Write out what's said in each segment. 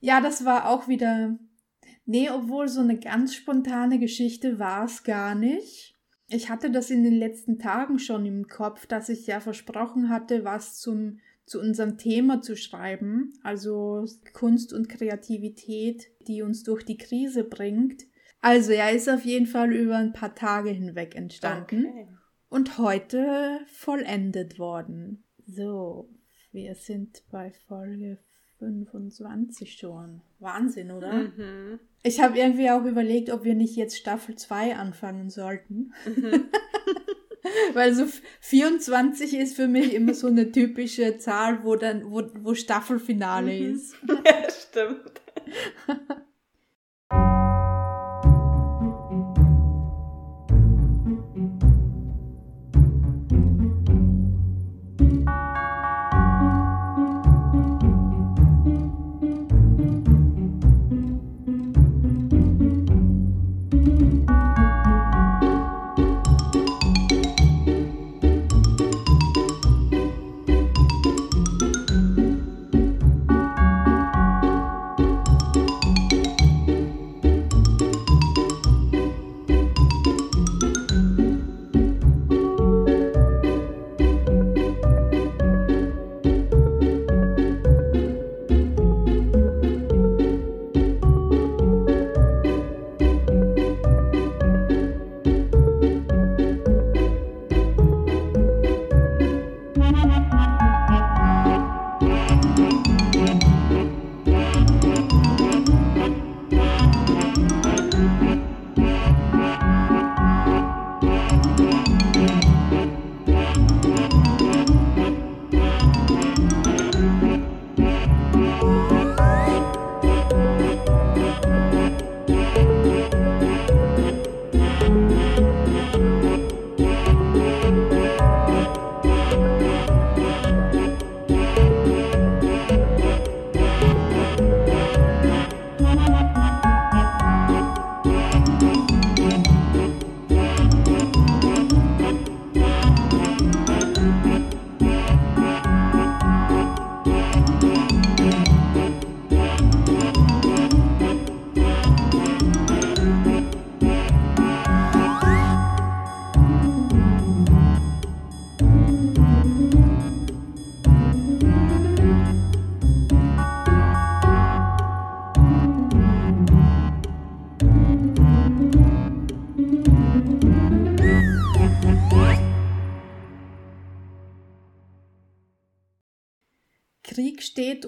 Ja, das war auch wieder. Nee, obwohl so eine ganz spontane Geschichte war es gar nicht. Ich hatte das in den letzten Tagen schon im Kopf, dass ich ja versprochen hatte, was zum, zu unserem Thema zu schreiben, also Kunst und Kreativität, die uns durch die Krise bringt. Also er ist auf jeden Fall über ein paar Tage hinweg entstanden okay. und heute vollendet worden. So, wir sind bei Folge 25 schon. Wahnsinn, oder? Mhm. Ich habe irgendwie auch überlegt, ob wir nicht jetzt Staffel 2 anfangen sollten. Mhm. Weil so 24 ist für mich immer so eine typische Zahl, wo dann, wo, wo Staffelfinale mhm. ist. Ja, stimmt.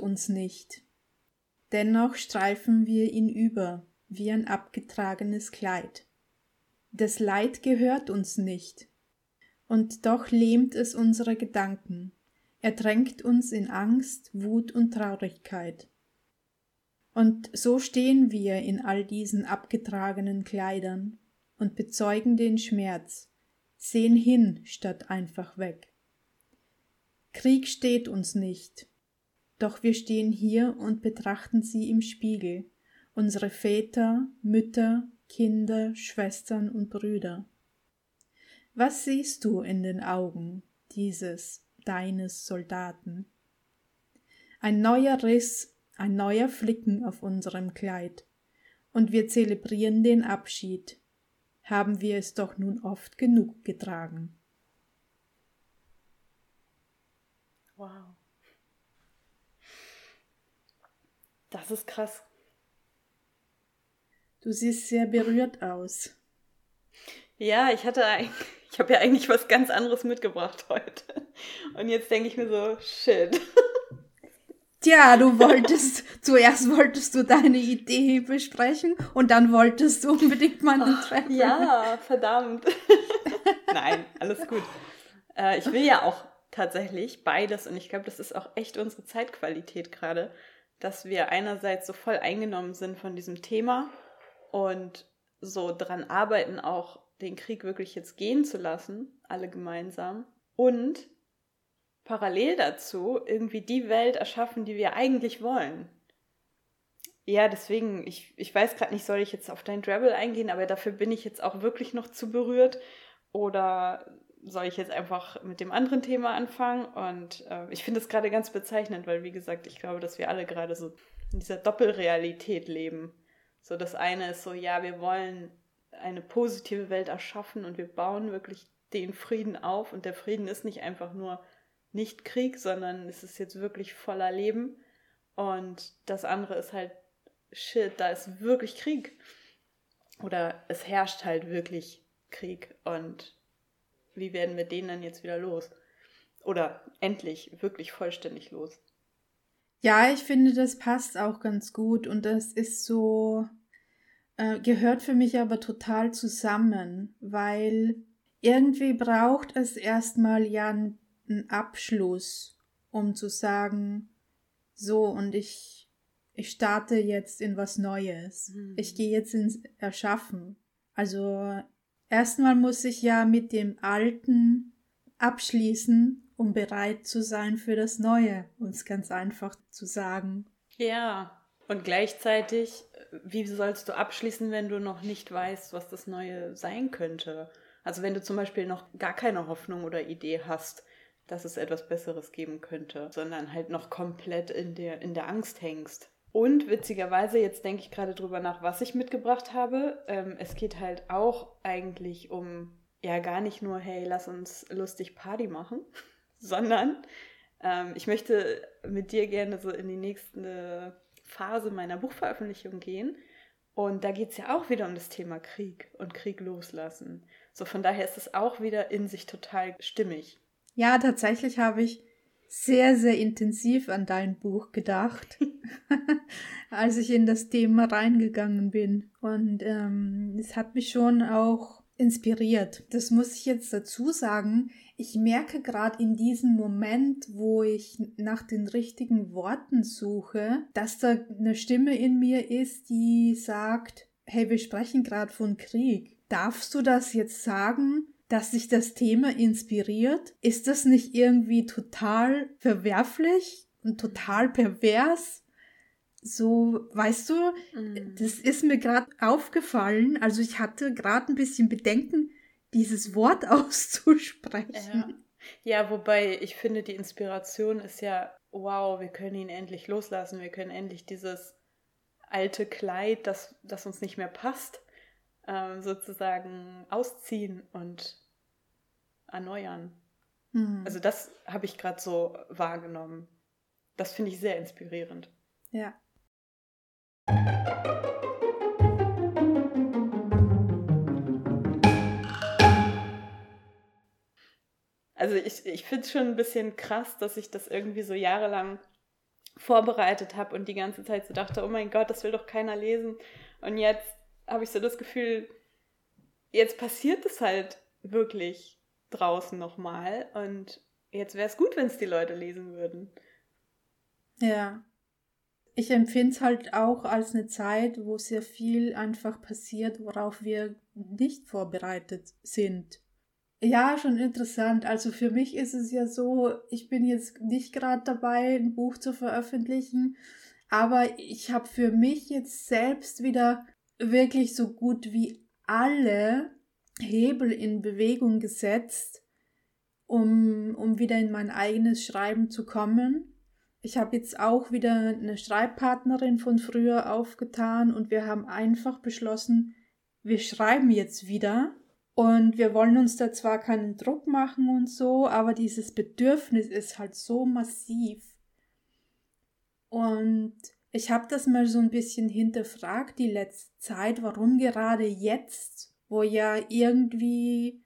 uns nicht. Dennoch streifen wir ihn über wie ein abgetragenes Kleid. Das Leid gehört uns nicht, und doch lähmt es unsere Gedanken, ertränkt uns in Angst, Wut und Traurigkeit. Und so stehen wir in all diesen abgetragenen Kleidern und bezeugen den Schmerz, sehen hin statt einfach weg. Krieg steht uns nicht, doch wir stehen hier und betrachten sie im Spiegel, unsere Väter, Mütter, Kinder, Schwestern und Brüder. Was siehst du in den Augen dieses deines Soldaten? Ein neuer Riss, ein neuer Flicken auf unserem Kleid, und wir zelebrieren den Abschied. Haben wir es doch nun oft genug getragen. Wow. Das ist krass. Du siehst sehr berührt aus. Ja, ich hatte ich habe ja eigentlich was ganz anderes mitgebracht heute. Und jetzt denke ich mir so, shit. Tja, du wolltest, zuerst wolltest du deine Idee besprechen und dann wolltest du unbedingt mal einen Treffen. Ja, verdammt. Nein, alles gut. Äh, ich will ja auch tatsächlich beides und ich glaube, das ist auch echt unsere Zeitqualität gerade dass wir einerseits so voll eingenommen sind von diesem Thema und so dran arbeiten, auch den Krieg wirklich jetzt gehen zu lassen, alle gemeinsam. Und parallel dazu irgendwie die Welt erschaffen, die wir eigentlich wollen. Ja, deswegen, ich, ich weiß gerade nicht, soll ich jetzt auf dein Drabble eingehen, aber dafür bin ich jetzt auch wirklich noch zu berührt. Oder soll ich jetzt einfach mit dem anderen Thema anfangen? Und äh, ich finde es gerade ganz bezeichnend, weil, wie gesagt, ich glaube, dass wir alle gerade so in dieser Doppelrealität leben. So das eine ist so, ja, wir wollen eine positive Welt erschaffen und wir bauen wirklich den Frieden auf und der Frieden ist nicht einfach nur nicht Krieg, sondern es ist jetzt wirklich voller Leben und das andere ist halt shit, da ist wirklich Krieg oder es herrscht halt wirklich Krieg und wie werden wir den dann jetzt wieder los? Oder endlich wirklich vollständig los? Ja, ich finde, das passt auch ganz gut und das ist so, äh, gehört für mich aber total zusammen, weil irgendwie braucht es erstmal ja einen Abschluss, um zu sagen, so und ich, ich starte jetzt in was Neues. Mhm. Ich gehe jetzt ins Erschaffen. Also erstmal muss ich ja mit dem Alten abschließen um bereit zu sein für das Neue, uns ganz einfach zu sagen. Ja, und gleichzeitig, wie sollst du abschließen, wenn du noch nicht weißt, was das Neue sein könnte? Also wenn du zum Beispiel noch gar keine Hoffnung oder Idee hast, dass es etwas Besseres geben könnte, sondern halt noch komplett in der, in der Angst hängst. Und witzigerweise, jetzt denke ich gerade drüber nach, was ich mitgebracht habe. Ähm, es geht halt auch eigentlich um, ja, gar nicht nur, hey, lass uns lustig Party machen, sondern ähm, ich möchte mit dir gerne so in die nächste Phase meiner Buchveröffentlichung gehen. Und da geht es ja auch wieder um das Thema Krieg und Krieg loslassen. So von daher ist es auch wieder in sich total stimmig. Ja, tatsächlich habe ich sehr, sehr intensiv an dein Buch gedacht, als ich in das Thema reingegangen bin. Und ähm, es hat mich schon auch inspiriert. Das muss ich jetzt dazu sagen ich merke gerade in diesem Moment, wo ich nach den richtigen Worten suche, dass da eine Stimme in mir ist, die sagt, hey, wir sprechen gerade von Krieg. Darfst du das jetzt sagen, dass sich das Thema inspiriert? Ist das nicht irgendwie total verwerflich und total pervers? So, weißt du, mm. das ist mir gerade aufgefallen. Also ich hatte gerade ein bisschen Bedenken, dieses Wort auszusprechen. Ja. ja, wobei ich finde, die Inspiration ist ja, wow, wir können ihn endlich loslassen, wir können endlich dieses alte Kleid, das, das uns nicht mehr passt, ähm, sozusagen ausziehen und erneuern. Mhm. Also das habe ich gerade so wahrgenommen. Das finde ich sehr inspirierend. Ja. Also ich, ich finde es schon ein bisschen krass, dass ich das irgendwie so jahrelang vorbereitet habe und die ganze Zeit so dachte, oh mein Gott, das will doch keiner lesen. Und jetzt habe ich so das Gefühl, jetzt passiert es halt wirklich draußen nochmal und jetzt wäre es gut, wenn es die Leute lesen würden. Ja. Ich empfinde es halt auch als eine Zeit, wo sehr viel einfach passiert, worauf wir nicht vorbereitet sind. Ja, schon interessant. Also für mich ist es ja so, ich bin jetzt nicht gerade dabei, ein Buch zu veröffentlichen, aber ich habe für mich jetzt selbst wieder wirklich so gut wie alle Hebel in Bewegung gesetzt, um, um wieder in mein eigenes Schreiben zu kommen. Ich habe jetzt auch wieder eine Schreibpartnerin von früher aufgetan und wir haben einfach beschlossen, wir schreiben jetzt wieder und wir wollen uns da zwar keinen Druck machen und so, aber dieses Bedürfnis ist halt so massiv. Und ich habe das mal so ein bisschen hinterfragt die letzte Zeit, warum gerade jetzt, wo ja irgendwie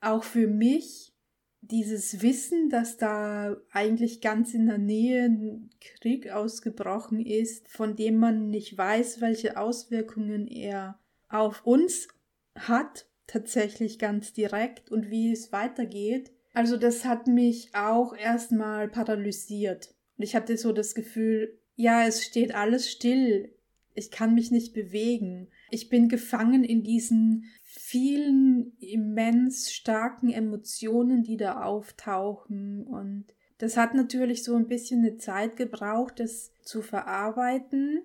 auch für mich dieses Wissen, dass da eigentlich ganz in der Nähe ein Krieg ausgebrochen ist, von dem man nicht weiß, welche Auswirkungen er auf uns hat tatsächlich ganz direkt und wie es weitergeht. Also das hat mich auch erstmal paralysiert. Und ich hatte so das Gefühl, ja, es steht alles still. Ich kann mich nicht bewegen. Ich bin gefangen in diesen vielen immens starken Emotionen, die da auftauchen. Und das hat natürlich so ein bisschen eine Zeit gebraucht, das zu verarbeiten.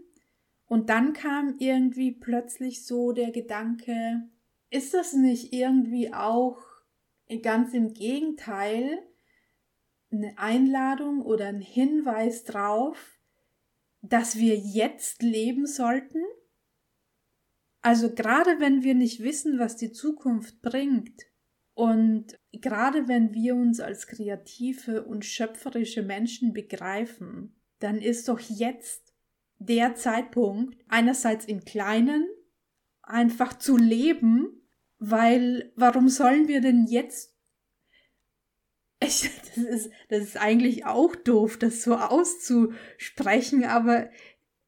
Und dann kam irgendwie plötzlich so der Gedanke, ist das nicht irgendwie auch ganz im Gegenteil eine Einladung oder ein Hinweis drauf, dass wir jetzt leben sollten? Also gerade wenn wir nicht wissen, was die Zukunft bringt und gerade wenn wir uns als kreative und schöpferische Menschen begreifen, dann ist doch jetzt der Zeitpunkt, einerseits im Kleinen einfach zu leben, weil warum sollen wir denn jetzt ich, das, ist, das ist eigentlich auch doof, das so auszusprechen, aber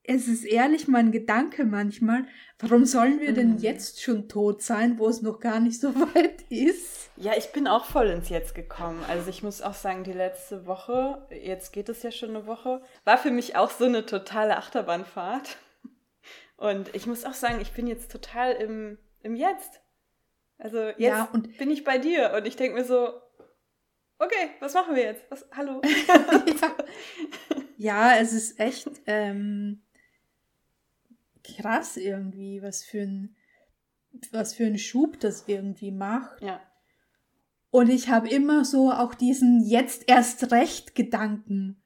es ist ehrlich mein Gedanke manchmal, warum sollen wir denn mhm. jetzt schon tot sein, wo es noch gar nicht so weit ist? Ja, ich bin auch voll ins Jetzt gekommen. Also ich muss auch sagen, die letzte Woche, jetzt geht es ja schon eine Woche, war für mich auch so eine totale Achterbahnfahrt. Und ich muss auch sagen, ich bin jetzt total im, im Jetzt. Also jetzt ja, und bin ich bei dir und ich denke mir so, okay, was machen wir jetzt? Was, hallo. ja. ja. es ist echt ähm, krass irgendwie, was für ein was für ein Schub das irgendwie macht. Ja. Und ich habe immer so auch diesen jetzt erst recht Gedanken.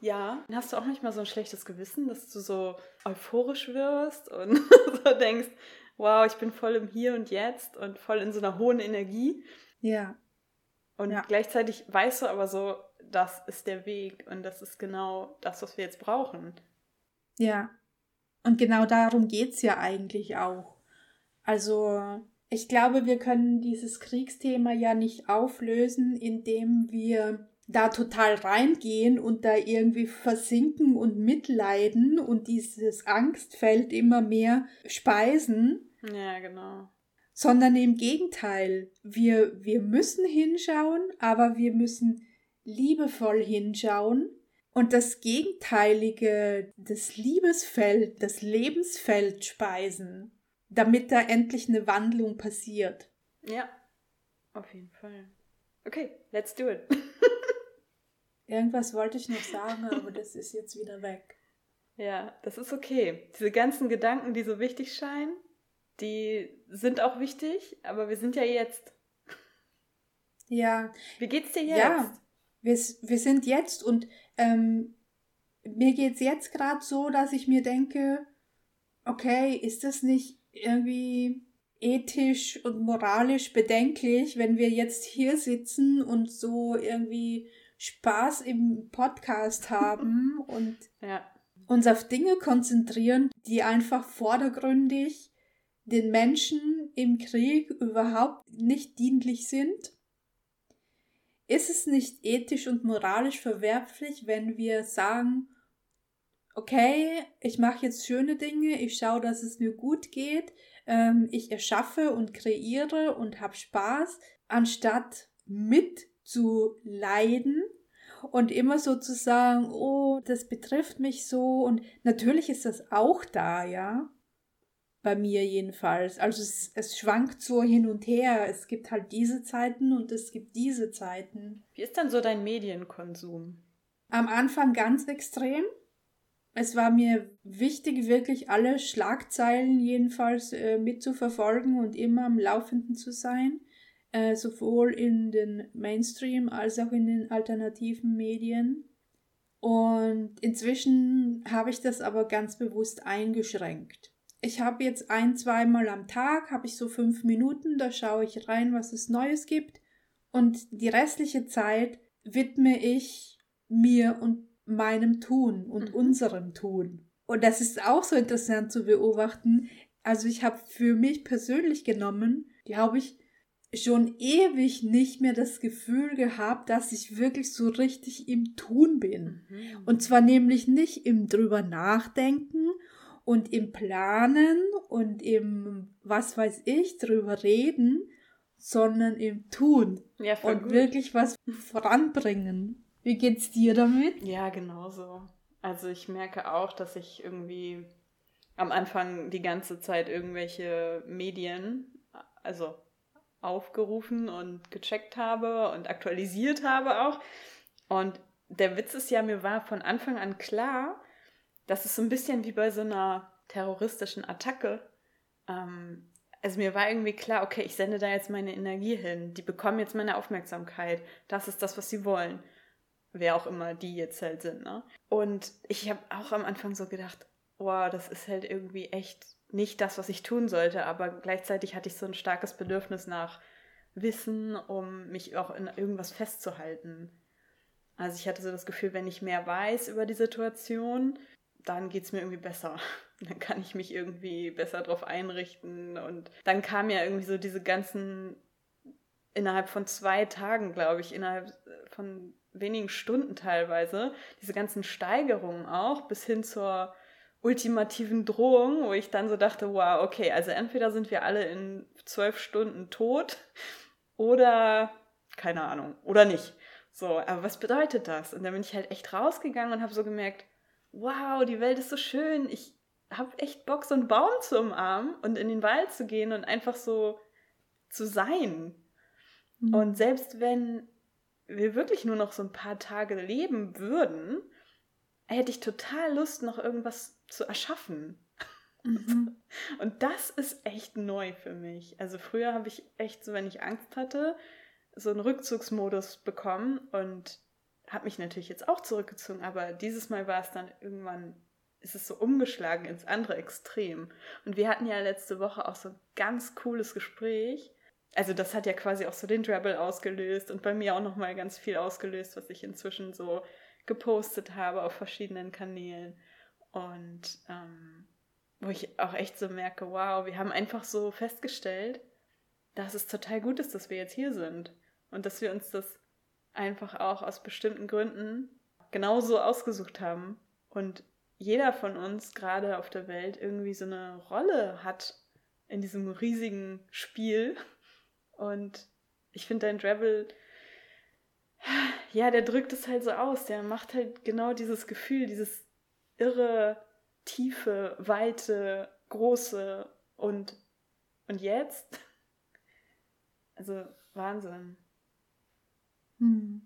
Ja, hast du auch nicht mal so ein schlechtes Gewissen, dass du so euphorisch wirst und so denkst, wow, ich bin voll im Hier und Jetzt und voll in so einer hohen Energie. Ja. Und ja. gleichzeitig weißt du aber so, das ist der Weg und das ist genau das, was wir jetzt brauchen. Ja. Und genau darum geht es ja eigentlich auch. Also, ich glaube, wir können dieses Kriegsthema ja nicht auflösen, indem wir da total reingehen und da irgendwie versinken und mitleiden und dieses Angstfeld immer mehr speisen. Ja, genau sondern im Gegenteil, wir, wir müssen hinschauen, aber wir müssen liebevoll hinschauen und das Gegenteilige, das Liebesfeld, das Lebensfeld speisen, damit da endlich eine Wandlung passiert. Ja, auf jeden Fall. Okay, let's do it. Irgendwas wollte ich noch sagen, aber das ist jetzt wieder weg. Ja, das ist okay. Diese ganzen Gedanken, die so wichtig scheinen, die sind auch wichtig, aber wir sind ja jetzt. Ja. Wie geht's dir jetzt? Ja, wir, wir sind jetzt und ähm, mir geht's jetzt gerade so, dass ich mir denke, okay, ist das nicht irgendwie ethisch und moralisch bedenklich, wenn wir jetzt hier sitzen und so irgendwie Spaß im Podcast haben und ja. uns auf Dinge konzentrieren, die einfach vordergründig den Menschen im Krieg überhaupt nicht dienlich sind? Ist es nicht ethisch und moralisch verwerflich, wenn wir sagen, okay, ich mache jetzt schöne Dinge, ich schaue, dass es mir gut geht, ähm, ich erschaffe und kreiere und habe Spaß, anstatt mitzuleiden und immer so zu sagen, oh, das betrifft mich so und natürlich ist das auch da, ja bei mir jedenfalls. Also es, es schwankt so hin und her. Es gibt halt diese Zeiten und es gibt diese Zeiten. Wie ist dann so dein Medienkonsum? Am Anfang ganz extrem. Es war mir wichtig, wirklich alle Schlagzeilen jedenfalls äh, mitzuverfolgen und immer am Laufenden zu sein. Äh, sowohl in den Mainstream als auch in den alternativen Medien. Und inzwischen habe ich das aber ganz bewusst eingeschränkt ich habe jetzt ein, zweimal am Tag, habe ich so fünf Minuten, da schaue ich rein, was es Neues gibt. Und die restliche Zeit widme ich mir und meinem Tun und mhm. unserem Tun. Und das ist auch so interessant zu beobachten. Also ich habe für mich persönlich genommen, glaube ich, schon ewig nicht mehr das Gefühl gehabt, dass ich wirklich so richtig im Tun bin. Mhm. Und zwar nämlich nicht im drüber nachdenken und im Planen und im, was weiß ich, drüber reden, sondern im Tun. Ja, und gut. wirklich was voranbringen. Wie geht's dir damit? Ja, genauso. Also ich merke auch, dass ich irgendwie am Anfang die ganze Zeit irgendwelche Medien, also aufgerufen und gecheckt habe und aktualisiert habe auch. Und der Witz ist ja, mir war von Anfang an klar, das ist so ein bisschen wie bei so einer terroristischen Attacke. Ähm, also mir war irgendwie klar, okay, ich sende da jetzt meine Energie hin. Die bekommen jetzt meine Aufmerksamkeit. Das ist das, was sie wollen. wer auch immer die jetzt halt sind. Ne? Und ich habe auch am Anfang so gedacht, boah, das ist halt irgendwie echt nicht das, was ich tun sollte, aber gleichzeitig hatte ich so ein starkes Bedürfnis nach Wissen, um mich auch in irgendwas festzuhalten. Also ich hatte so das Gefühl, wenn ich mehr weiß über die Situation, dann geht es mir irgendwie besser. Dann kann ich mich irgendwie besser darauf einrichten. Und dann kam ja irgendwie so diese ganzen, innerhalb von zwei Tagen, glaube ich, innerhalb von wenigen Stunden teilweise, diese ganzen Steigerungen auch, bis hin zur ultimativen Drohung, wo ich dann so dachte, wow, okay, also entweder sind wir alle in zwölf Stunden tot oder keine Ahnung, oder nicht. So, aber was bedeutet das? Und dann bin ich halt echt rausgegangen und habe so gemerkt, wow, die Welt ist so schön. Ich habe echt Bock, so einen Baum zu umarmen und in den Wald zu gehen und einfach so zu sein. Mhm. Und selbst wenn wir wirklich nur noch so ein paar Tage leben würden, hätte ich total Lust, noch irgendwas zu erschaffen. Mhm. Und das ist echt neu für mich. Also früher habe ich echt so, wenn ich Angst hatte, so einen Rückzugsmodus bekommen und habe mich natürlich jetzt auch zurückgezogen, aber dieses Mal war es dann irgendwann, ist es so umgeschlagen ins andere Extrem. Und wir hatten ja letzte Woche auch so ein ganz cooles Gespräch. Also das hat ja quasi auch so den Trouble ausgelöst und bei mir auch nochmal ganz viel ausgelöst, was ich inzwischen so gepostet habe auf verschiedenen Kanälen. Und ähm, wo ich auch echt so merke, wow, wir haben einfach so festgestellt, dass es total gut ist, dass wir jetzt hier sind. Und dass wir uns das einfach auch aus bestimmten Gründen genauso ausgesucht haben. Und jeder von uns gerade auf der Welt irgendwie so eine Rolle hat in diesem riesigen Spiel. Und ich finde, dein Travel ja, der drückt es halt so aus. Der macht halt genau dieses Gefühl, dieses irre, tiefe, weite, große und, und jetzt? Also Wahnsinn. Hm.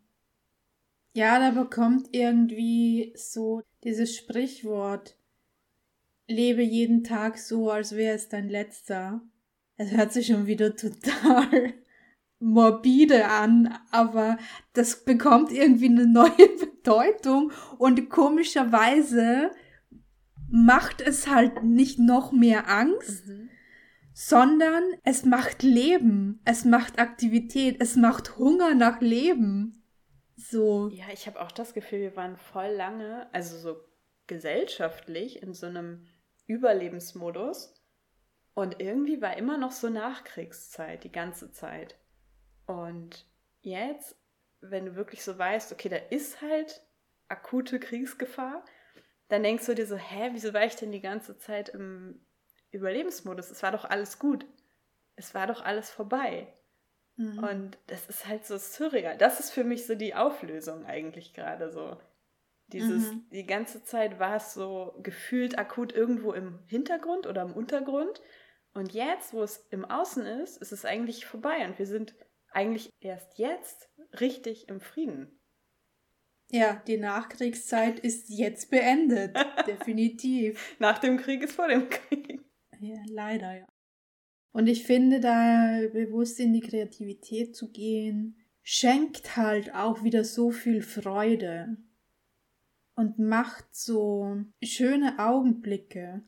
Ja, da bekommt irgendwie so dieses Sprichwort, lebe jeden Tag so, als wäre es dein letzter. Es hört sich schon wieder total morbide an, aber das bekommt irgendwie eine neue Bedeutung und komischerweise macht es halt nicht noch mehr Angst, mhm. Sondern es macht Leben, es macht Aktivität, es macht Hunger nach Leben. So. Ja, ich habe auch das Gefühl, wir waren voll lange, also so gesellschaftlich in so einem Überlebensmodus und irgendwie war immer noch so Nachkriegszeit die ganze Zeit. Und jetzt, wenn du wirklich so weißt, okay, da ist halt akute Kriegsgefahr, dann denkst du dir so, hä, wieso war ich denn die ganze Zeit im Überlebensmodus? Es war doch alles gut. Es war doch alles vorbei. Mhm. Und das ist halt so surreal. Das ist für mich so die Auflösung eigentlich gerade so. Dieses, mhm. die ganze Zeit war es so gefühlt akut irgendwo im Hintergrund oder im Untergrund. Und jetzt, wo es im Außen ist, ist es eigentlich vorbei und wir sind eigentlich erst jetzt richtig im Frieden. Ja, die Nachkriegszeit ist jetzt beendet. Definitiv. Nach dem Krieg ist vor dem Krieg. Ja, leider, ja. Und ich finde, da bewusst in die Kreativität zu gehen, schenkt halt auch wieder so viel Freude und macht so schöne Augenblicke.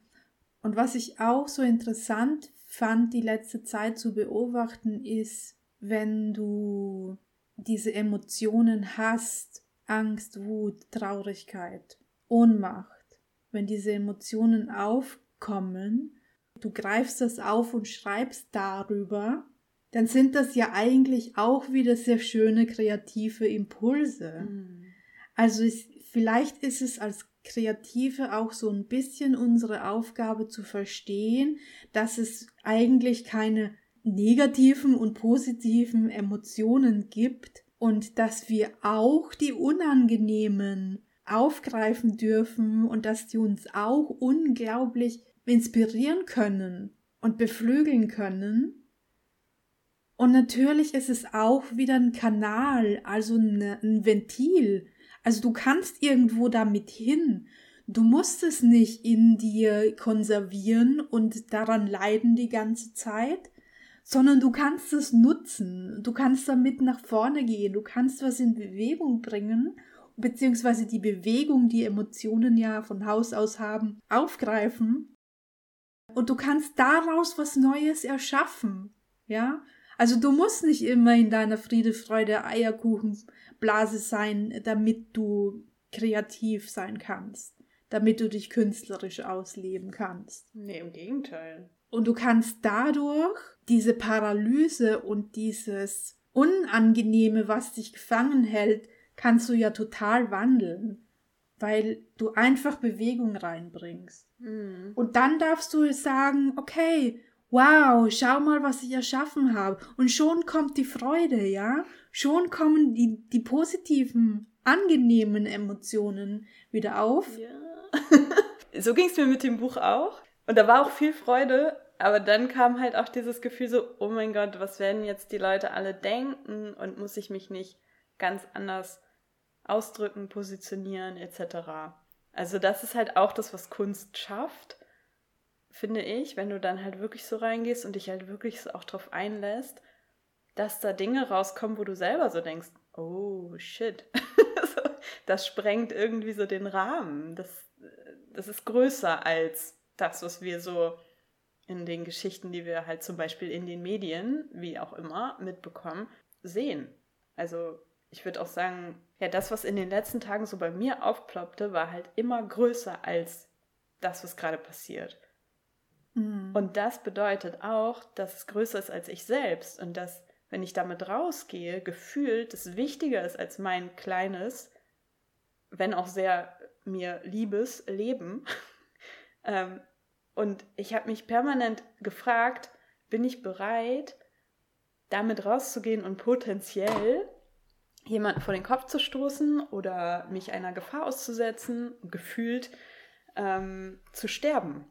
Und was ich auch so interessant fand, die letzte Zeit zu beobachten, ist, wenn du diese Emotionen hast, Angst, Wut, Traurigkeit, Ohnmacht, wenn diese Emotionen aufkommen, du greifst das auf und schreibst darüber, dann sind das ja eigentlich auch wieder sehr schöne kreative Impulse. Mhm. Also ist, vielleicht ist es als Kreative auch so ein bisschen unsere Aufgabe zu verstehen, dass es eigentlich keine negativen und positiven Emotionen gibt und dass wir auch die unangenehmen aufgreifen dürfen und dass die uns auch unglaublich inspirieren können und beflügeln können. Und natürlich ist es auch wieder ein Kanal, also ein Ventil. Also du kannst irgendwo damit hin. Du musst es nicht in dir konservieren und daran leiden die ganze Zeit, sondern du kannst es nutzen, du kannst damit nach vorne gehen, du kannst was in Bewegung bringen beziehungsweise die Bewegung, die Emotionen ja von Haus aus haben, aufgreifen. Und du kannst daraus was Neues erschaffen. Ja? Also du musst nicht immer in deiner Friede, Freude, Eierkuchenblase sein, damit du kreativ sein kannst, damit du dich künstlerisch ausleben kannst. Nee, im Gegenteil. Und du kannst dadurch diese Paralyse und dieses Unangenehme, was dich gefangen hält, kannst du ja total wandeln, weil du einfach Bewegung reinbringst. Mhm. Und dann darfst du sagen, okay, wow, schau mal, was ich erschaffen habe. Und schon kommt die Freude, ja? Schon kommen die, die positiven, angenehmen Emotionen wieder auf. Ja. so ging es mir mit dem Buch auch. Und da war auch viel Freude, aber dann kam halt auch dieses Gefühl so, oh mein Gott, was werden jetzt die Leute alle denken und muss ich mich nicht ganz anders ausdrücken, positionieren etc. Also das ist halt auch das, was Kunst schafft, finde ich, wenn du dann halt wirklich so reingehst und dich halt wirklich so auch drauf einlässt, dass da Dinge rauskommen, wo du selber so denkst, oh shit, das sprengt irgendwie so den Rahmen. Das, das ist größer als das, was wir so in den Geschichten, die wir halt zum Beispiel in den Medien, wie auch immer, mitbekommen, sehen. Also ich würde auch sagen, ja, das, was in den letzten Tagen so bei mir aufploppte, war halt immer größer als das, was gerade passiert. Mhm. Und das bedeutet auch, dass es größer ist als ich selbst und dass, wenn ich damit rausgehe, gefühlt es wichtiger ist als mein kleines, wenn auch sehr mir liebes Leben. ähm, und ich habe mich permanent gefragt, bin ich bereit, damit rauszugehen und potenziell jemanden vor den Kopf zu stoßen oder mich einer Gefahr auszusetzen, gefühlt ähm, zu sterben.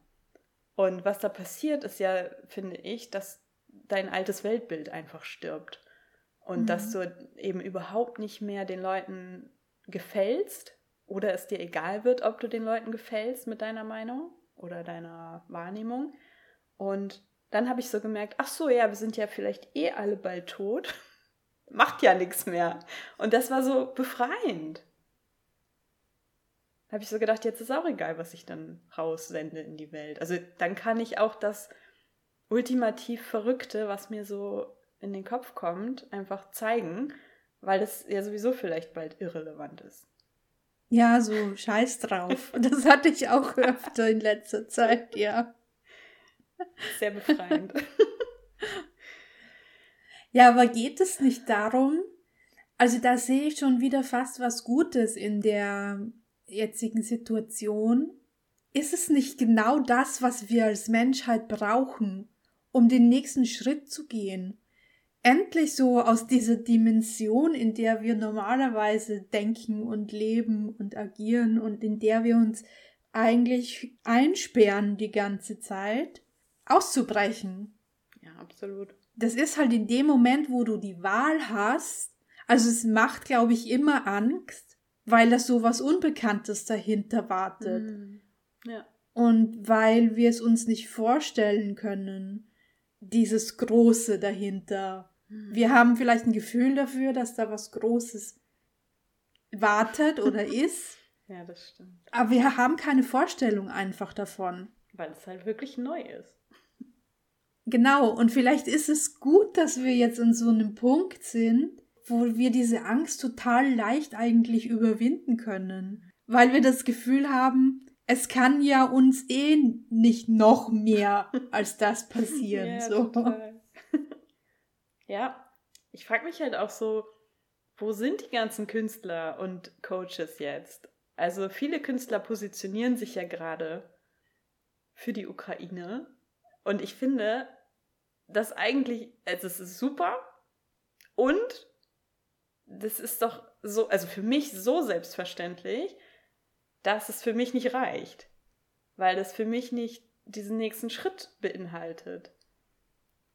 Und was da passiert, ist ja, finde ich, dass dein altes Weltbild einfach stirbt. Und mhm. dass du eben überhaupt nicht mehr den Leuten gefällst oder es dir egal wird, ob du den Leuten gefällst mit deiner Meinung oder deiner Wahrnehmung. Und dann habe ich so gemerkt, ach so, ja, wir sind ja vielleicht eh alle bald tot. Macht ja nichts mehr. Und das war so befreiend. Da habe ich so gedacht, jetzt ist auch egal, was ich dann raussende in die Welt. Also dann kann ich auch das ultimativ Verrückte, was mir so in den Kopf kommt, einfach zeigen, weil das ja sowieso vielleicht bald irrelevant ist. Ja, so scheiß drauf. Das hatte ich auch öfter in letzter Zeit, ja. Sehr befreiend. Ja, aber geht es nicht darum, also da sehe ich schon wieder fast was Gutes in der jetzigen Situation. Ist es nicht genau das, was wir als Menschheit brauchen, um den nächsten Schritt zu gehen? endlich so aus dieser Dimension, in der wir normalerweise denken und leben und agieren und in der wir uns eigentlich einsperren die ganze Zeit, auszubrechen. Ja, absolut. Das ist halt in dem Moment, wo du die Wahl hast. Also es macht, glaube ich, immer Angst, weil das so was Unbekanntes dahinter wartet. Mhm. Ja. Und weil wir es uns nicht vorstellen können, dieses Große dahinter. Wir haben vielleicht ein Gefühl dafür, dass da was Großes wartet oder ist. Ja, das stimmt. Aber wir haben keine Vorstellung einfach davon. Weil es halt wirklich neu ist. Genau, und vielleicht ist es gut, dass wir jetzt in so einem Punkt sind, wo wir diese Angst total leicht eigentlich überwinden können. Weil wir das Gefühl haben, es kann ja uns eh nicht noch mehr als das passieren. ja, so. Total. Ja, ich frage mich halt auch so, wo sind die ganzen Künstler und Coaches jetzt? Also viele Künstler positionieren sich ja gerade für die Ukraine. Und ich finde, das eigentlich, also es ist super und das ist doch so, also für mich so selbstverständlich, dass es für mich nicht reicht. Weil das für mich nicht diesen nächsten Schritt beinhaltet.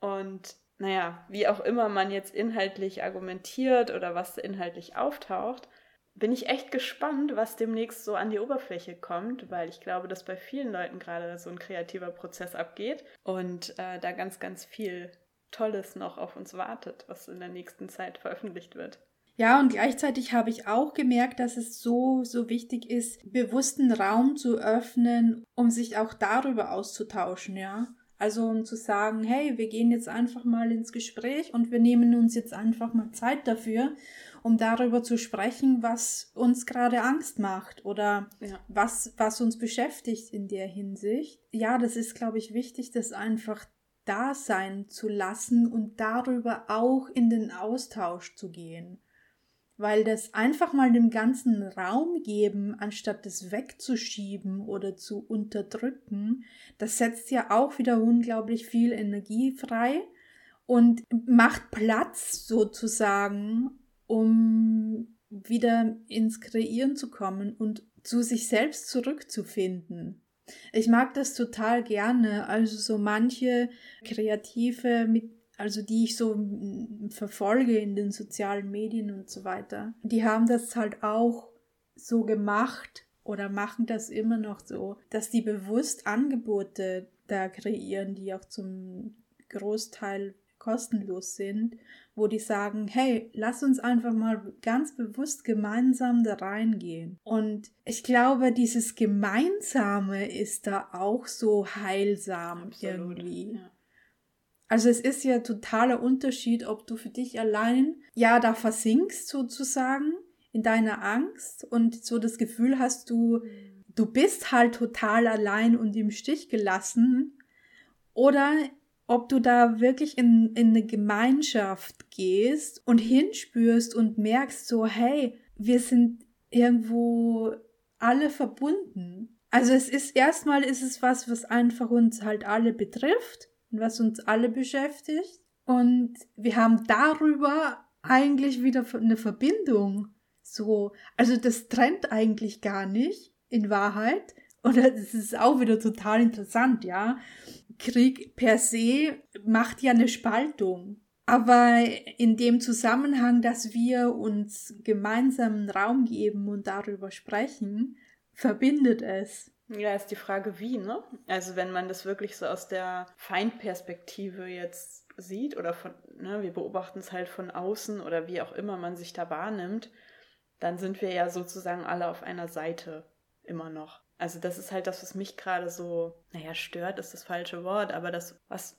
Und naja, wie auch immer man jetzt inhaltlich argumentiert oder was inhaltlich auftaucht, bin ich echt gespannt, was demnächst so an die Oberfläche kommt, weil ich glaube, dass bei vielen Leuten gerade so ein kreativer Prozess abgeht und äh, da ganz, ganz viel Tolles noch auf uns wartet, was in der nächsten Zeit veröffentlicht wird. Ja, und gleichzeitig habe ich auch gemerkt, dass es so, so wichtig ist, bewussten Raum zu öffnen, um sich auch darüber auszutauschen, ja. Also um zu sagen, hey, wir gehen jetzt einfach mal ins Gespräch und wir nehmen uns jetzt einfach mal Zeit dafür, um darüber zu sprechen, was uns gerade Angst macht oder ja. was, was uns beschäftigt in der Hinsicht. Ja, das ist, glaube ich, wichtig, das einfach da sein zu lassen und darüber auch in den Austausch zu gehen weil das einfach mal dem ganzen Raum geben, anstatt das wegzuschieben oder zu unterdrücken, das setzt ja auch wieder unglaublich viel Energie frei und macht Platz sozusagen, um wieder ins Kreieren zu kommen und zu sich selbst zurückzufinden. Ich mag das total gerne, also so manche Kreative mit also die ich so verfolge in den sozialen Medien und so weiter, die haben das halt auch so gemacht oder machen das immer noch so, dass die bewusst Angebote da kreieren, die auch zum Großteil kostenlos sind, wo die sagen, hey, lass uns einfach mal ganz bewusst gemeinsam da reingehen. Und ich glaube, dieses Gemeinsame ist da auch so heilsam Absolut, irgendwie. Ja. Also es ist ja totaler Unterschied, ob du für dich allein ja da versinkst sozusagen in deiner Angst und so das Gefühl hast, du du bist halt total allein und im Stich gelassen. Oder ob du da wirklich in, in eine Gemeinschaft gehst und hinspürst und merkst so, hey, wir sind irgendwo alle verbunden. Also es ist erstmal ist es was, was einfach uns halt alle betrifft was uns alle beschäftigt. Und wir haben darüber eigentlich wieder eine Verbindung. So, also das trennt eigentlich gar nicht, in Wahrheit. Und das ist auch wieder total interessant, ja. Krieg per se macht ja eine Spaltung. Aber in dem Zusammenhang, dass wir uns gemeinsamen Raum geben und darüber sprechen, verbindet es. Ja, ist die Frage, wie, ne? Also wenn man das wirklich so aus der Feindperspektive jetzt sieht oder von, ne, wir beobachten es halt von außen oder wie auch immer man sich da wahrnimmt, dann sind wir ja sozusagen alle auf einer Seite immer noch. Also das ist halt das, was mich gerade so, naja, stört ist das falsche Wort, aber das, was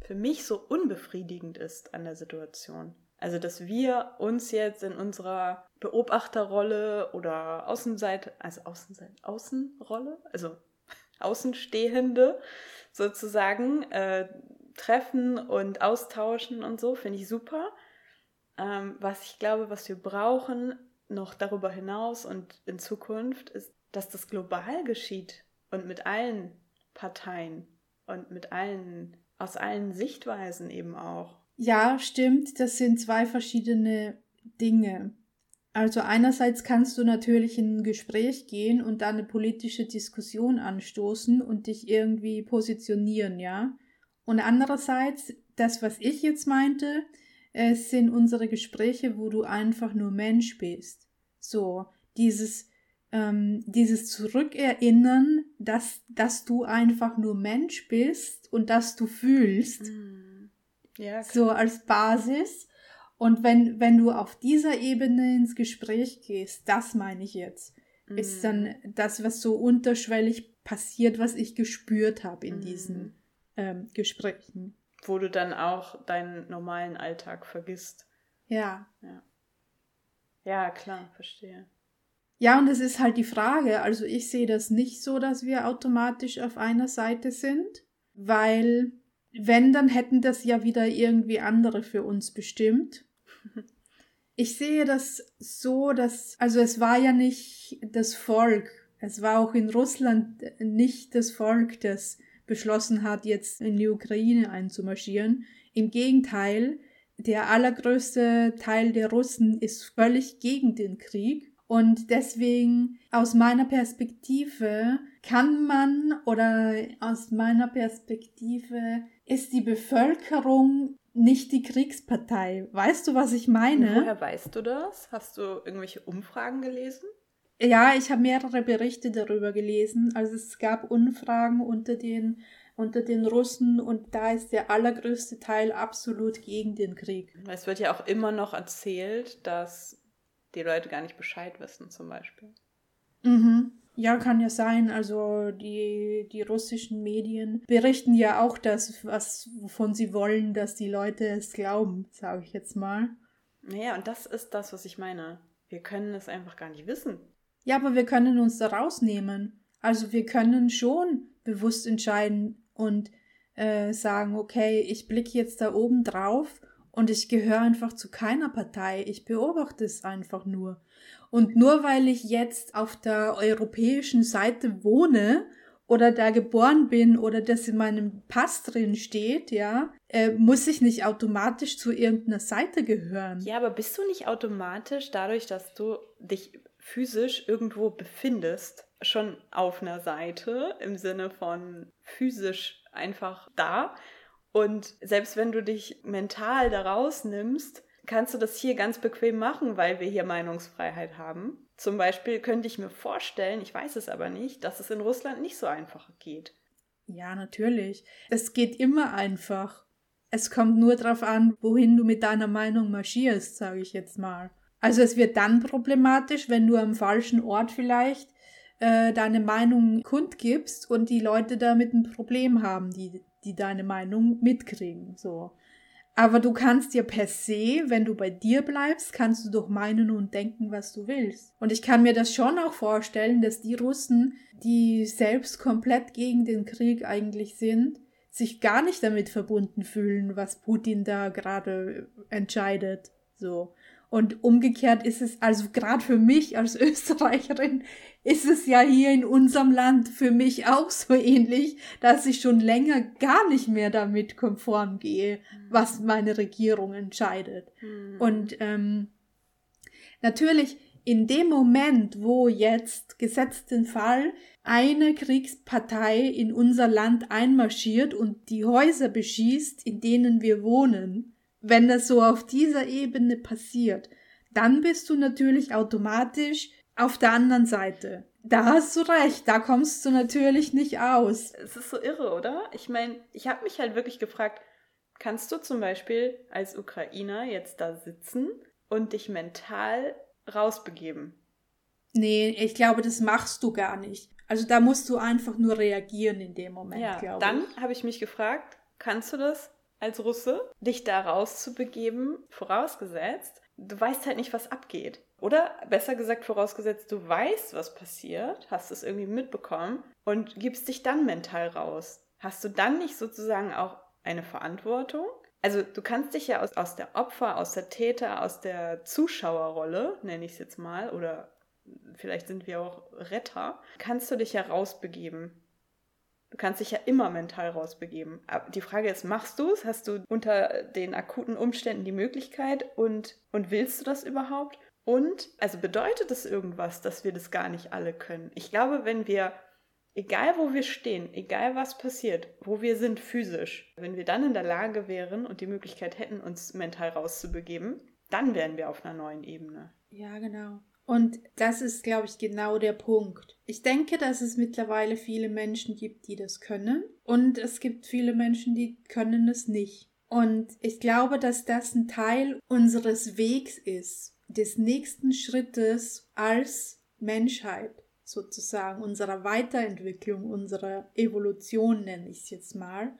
für mich so unbefriedigend ist an der Situation. Also, dass wir uns jetzt in unserer Beobachterrolle oder Außenseite, also Außenseite, Außenrolle, also Außenstehende sozusagen äh, treffen und austauschen und so, finde ich super. Ähm, was ich glaube, was wir brauchen, noch darüber hinaus und in Zukunft, ist, dass das global geschieht und mit allen Parteien und mit allen, aus allen Sichtweisen eben auch. Ja, stimmt. Das sind zwei verschiedene Dinge. Also einerseits kannst du natürlich in ein Gespräch gehen und dann eine politische Diskussion anstoßen und dich irgendwie positionieren, ja. Und andererseits, das, was ich jetzt meinte, es sind unsere Gespräche, wo du einfach nur Mensch bist. So, dieses, ähm, dieses Zurückerinnern, dass, dass du einfach nur Mensch bist und dass du fühlst. Mm ja, so als Basis. Und wenn, wenn du auf dieser Ebene ins Gespräch gehst, das meine ich jetzt, mm. ist dann das, was so unterschwellig passiert, was ich gespürt habe in mm. diesen ähm, Gesprächen. Wo du dann auch deinen normalen Alltag vergisst. Ja. Ja, ja klar, verstehe. Ja, und es ist halt die Frage, also ich sehe das nicht so, dass wir automatisch auf einer Seite sind, weil wenn, dann hätten das ja wieder irgendwie andere für uns bestimmt. Ich sehe das so, dass, also es war ja nicht das Volk, es war auch in Russland nicht das Volk, das beschlossen hat, jetzt in die Ukraine einzumarschieren. Im Gegenteil, der allergrößte Teil der Russen ist völlig gegen den Krieg. Und deswegen aus meiner Perspektive kann man oder aus meiner Perspektive ist die Bevölkerung nicht die Kriegspartei. Weißt du, was ich meine? Woher weißt du das? Hast du irgendwelche Umfragen gelesen? Ja, ich habe mehrere Berichte darüber gelesen. Also es gab Umfragen unter den unter den Russen und da ist der allergrößte Teil absolut gegen den Krieg. Es wird ja auch immer noch erzählt, dass die Leute gar nicht Bescheid wissen, zum Beispiel. Mhm. Ja, kann ja sein. Also die, die russischen Medien berichten ja auch das, was, wovon sie wollen, dass die Leute es glauben, sage ich jetzt mal. Naja, und das ist das, was ich meine. Wir können es einfach gar nicht wissen. Ja, aber wir können uns da rausnehmen. Also wir können schon bewusst entscheiden und äh, sagen, okay, ich blicke jetzt da oben drauf und ich gehöre einfach zu keiner Partei. Ich beobachte es einfach nur. Und nur weil ich jetzt auf der europäischen Seite wohne oder da geboren bin oder das in meinem Pass drin steht, ja, äh, muss ich nicht automatisch zu irgendeiner Seite gehören. Ja, aber bist du nicht automatisch dadurch, dass du dich physisch irgendwo befindest, schon auf einer Seite im Sinne von physisch einfach da? Und selbst wenn du dich mental da rausnimmst, kannst du das hier ganz bequem machen, weil wir hier Meinungsfreiheit haben. Zum Beispiel könnte ich mir vorstellen, ich weiß es aber nicht, dass es in Russland nicht so einfach geht. Ja, natürlich. Es geht immer einfach. Es kommt nur darauf an, wohin du mit deiner Meinung marschierst, sage ich jetzt mal. Also es wird dann problematisch, wenn du am falschen Ort vielleicht äh, deine Meinung kundgibst und die Leute damit ein Problem haben, die, die deine Meinung mitkriegen. So. Aber du kannst ja per se, wenn du bei dir bleibst, kannst du doch meinen und denken, was du willst. Und ich kann mir das schon auch vorstellen, dass die Russen, die selbst komplett gegen den Krieg eigentlich sind, sich gar nicht damit verbunden fühlen, was Putin da gerade entscheidet. So. Und umgekehrt ist es, also gerade für mich als Österreicherin, ist es ja hier in unserem Land für mich auch so ähnlich, dass ich schon länger gar nicht mehr damit konform gehe, was meine Regierung entscheidet. Mhm. Und ähm, natürlich in dem Moment, wo jetzt gesetzt den Fall eine Kriegspartei in unser Land einmarschiert und die Häuser beschießt, in denen wir wohnen, wenn das so auf dieser Ebene passiert, dann bist du natürlich automatisch auf der anderen Seite. Da hast du recht, da kommst du natürlich nicht aus. Es ist so irre, oder? Ich meine, ich habe mich halt wirklich gefragt, kannst du zum Beispiel als Ukrainer jetzt da sitzen und dich mental rausbegeben? Nee, ich glaube, das machst du gar nicht. Also da musst du einfach nur reagieren in dem Moment, ja, glaube ich. Dann habe ich mich gefragt, kannst du das als Russe, dich da rauszubegeben, vorausgesetzt, du weißt halt nicht, was abgeht. Oder besser gesagt, vorausgesetzt, du weißt, was passiert, hast es irgendwie mitbekommen und gibst dich dann mental raus. Hast du dann nicht sozusagen auch eine Verantwortung? Also du kannst dich ja aus, aus der Opfer, aus der Täter, aus der Zuschauerrolle, nenne ich es jetzt mal, oder vielleicht sind wir auch Retter, kannst du dich ja rausbegeben. Du kannst dich ja immer mental rausbegeben. Aber die Frage ist, machst du es? Hast du unter den akuten Umständen die Möglichkeit und, und willst du das überhaupt? Und, also bedeutet es irgendwas, dass wir das gar nicht alle können? Ich glaube, wenn wir, egal wo wir stehen, egal was passiert, wo wir sind physisch, wenn wir dann in der Lage wären und die Möglichkeit hätten, uns mental rauszubegeben, dann wären wir auf einer neuen Ebene. Ja, genau. Und das ist, glaube ich, genau der Punkt. Ich denke, dass es mittlerweile viele Menschen gibt, die das können. Und es gibt viele Menschen, die können es nicht. Und ich glaube, dass das ein Teil unseres Wegs ist, des nächsten Schrittes als Menschheit sozusagen, unserer Weiterentwicklung, unserer Evolution nenne ich es jetzt mal,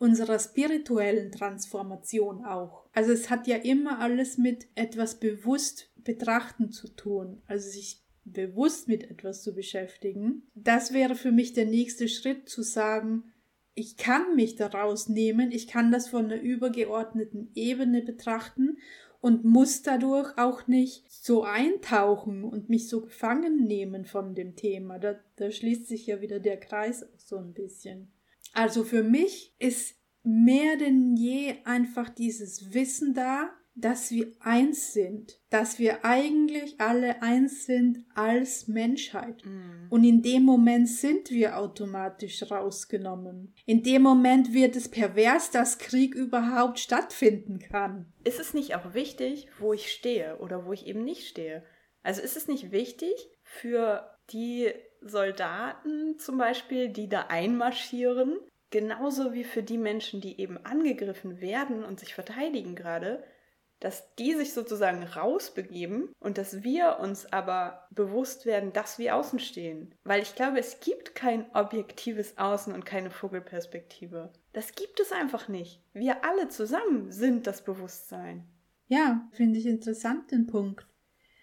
unserer spirituellen Transformation auch. Also es hat ja immer alles mit etwas bewusst Betrachten zu tun, also sich bewusst mit etwas zu beschäftigen. Das wäre für mich der nächste Schritt zu sagen, ich kann mich daraus nehmen, ich kann das von einer übergeordneten Ebene betrachten und muss dadurch auch nicht so eintauchen und mich so gefangen nehmen von dem Thema. Da, da schließt sich ja wieder der Kreis so ein bisschen. Also für mich ist mehr denn je einfach dieses Wissen da, dass wir eins sind, dass wir eigentlich alle eins sind als Menschheit. Mhm. Und in dem Moment sind wir automatisch rausgenommen. In dem Moment wird es pervers, dass Krieg überhaupt stattfinden kann. Ist es nicht auch wichtig, wo ich stehe oder wo ich eben nicht stehe? Also ist es nicht wichtig für die Soldaten zum Beispiel, die da einmarschieren, genauso wie für die Menschen, die eben angegriffen werden und sich verteidigen gerade, dass die sich sozusagen rausbegeben und dass wir uns aber bewusst werden, dass wir außen stehen. Weil ich glaube, es gibt kein objektives Außen und keine Vogelperspektive. Das gibt es einfach nicht. Wir alle zusammen sind das Bewusstsein. Ja, finde ich interessant den Punkt.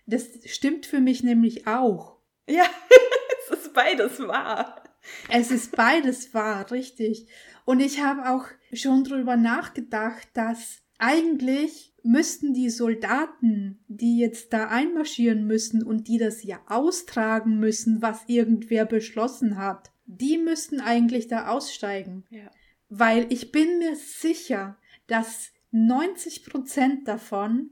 Das stimmt für mich nämlich auch. Ja, es ist beides wahr. Es ist beides wahr, richtig. Und ich habe auch schon drüber nachgedacht, dass eigentlich müssten die Soldaten, die jetzt da einmarschieren müssen und die das ja austragen müssen, was irgendwer beschlossen hat, die müssten eigentlich da aussteigen. Ja. Weil ich bin mir sicher, dass 90 Prozent davon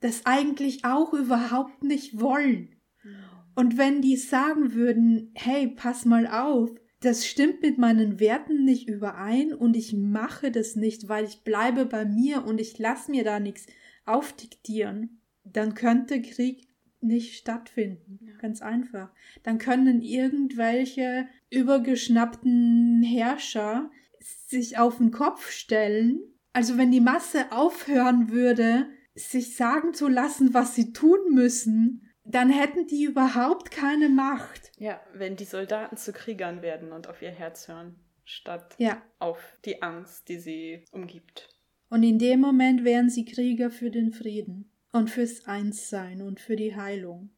das eigentlich auch überhaupt nicht wollen. Mhm. Und wenn die sagen würden, hey, pass mal auf, das stimmt mit meinen Werten nicht überein und ich mache das nicht, weil ich bleibe bei mir und ich lasse mir da nichts aufdiktieren, dann könnte Krieg nicht stattfinden. Ja. Ganz einfach. Dann können irgendwelche übergeschnappten Herrscher sich auf den Kopf stellen. Also wenn die Masse aufhören würde, sich sagen zu lassen, was sie tun müssen, dann hätten die überhaupt keine Macht. Ja, wenn die Soldaten zu Kriegern werden und auf ihr Herz hören, statt ja. auf die Angst, die sie umgibt. Und in dem Moment wären sie Krieger für den Frieden und fürs Einssein und für die Heilung.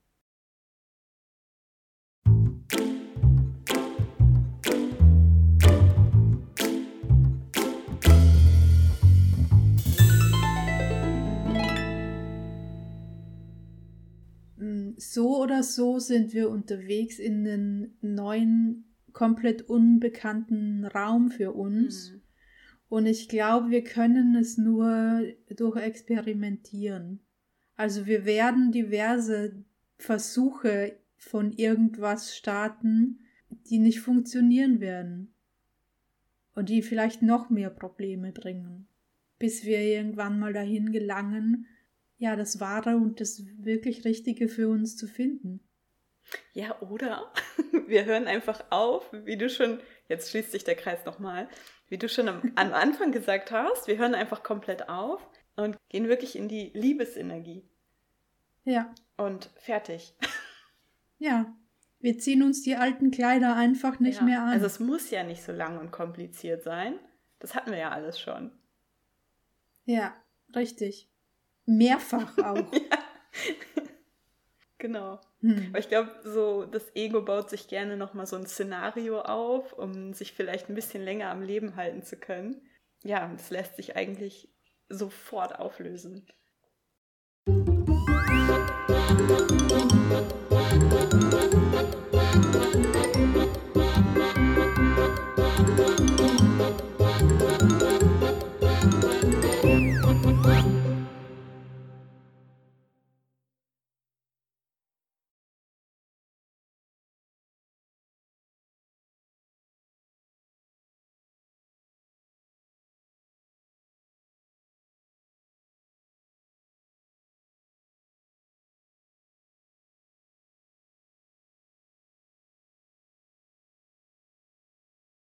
So oder so sind wir unterwegs in einen neuen, komplett unbekannten Raum für uns. Mhm. Und ich glaube, wir können es nur durch Experimentieren. Also wir werden diverse Versuche von irgendwas starten, die nicht funktionieren werden. Und die vielleicht noch mehr Probleme bringen. Bis wir irgendwann mal dahin gelangen, ja, das Wahre und das wirklich Richtige für uns zu finden. Ja, oder wir hören einfach auf, wie du schon, jetzt schließt sich der Kreis nochmal, wie du schon am, am Anfang gesagt hast, wir hören einfach komplett auf und gehen wirklich in die Liebesenergie. Ja. Und fertig. Ja, wir ziehen uns die alten Kleider einfach nicht ja. mehr an. Also es muss ja nicht so lang und kompliziert sein. Das hatten wir ja alles schon. Ja, richtig. Mehrfach auch. ja. Genau. Hm. Aber ich glaube, so das Ego baut sich gerne nochmal so ein Szenario auf, um sich vielleicht ein bisschen länger am Leben halten zu können. Ja, das lässt sich eigentlich sofort auflösen. Musik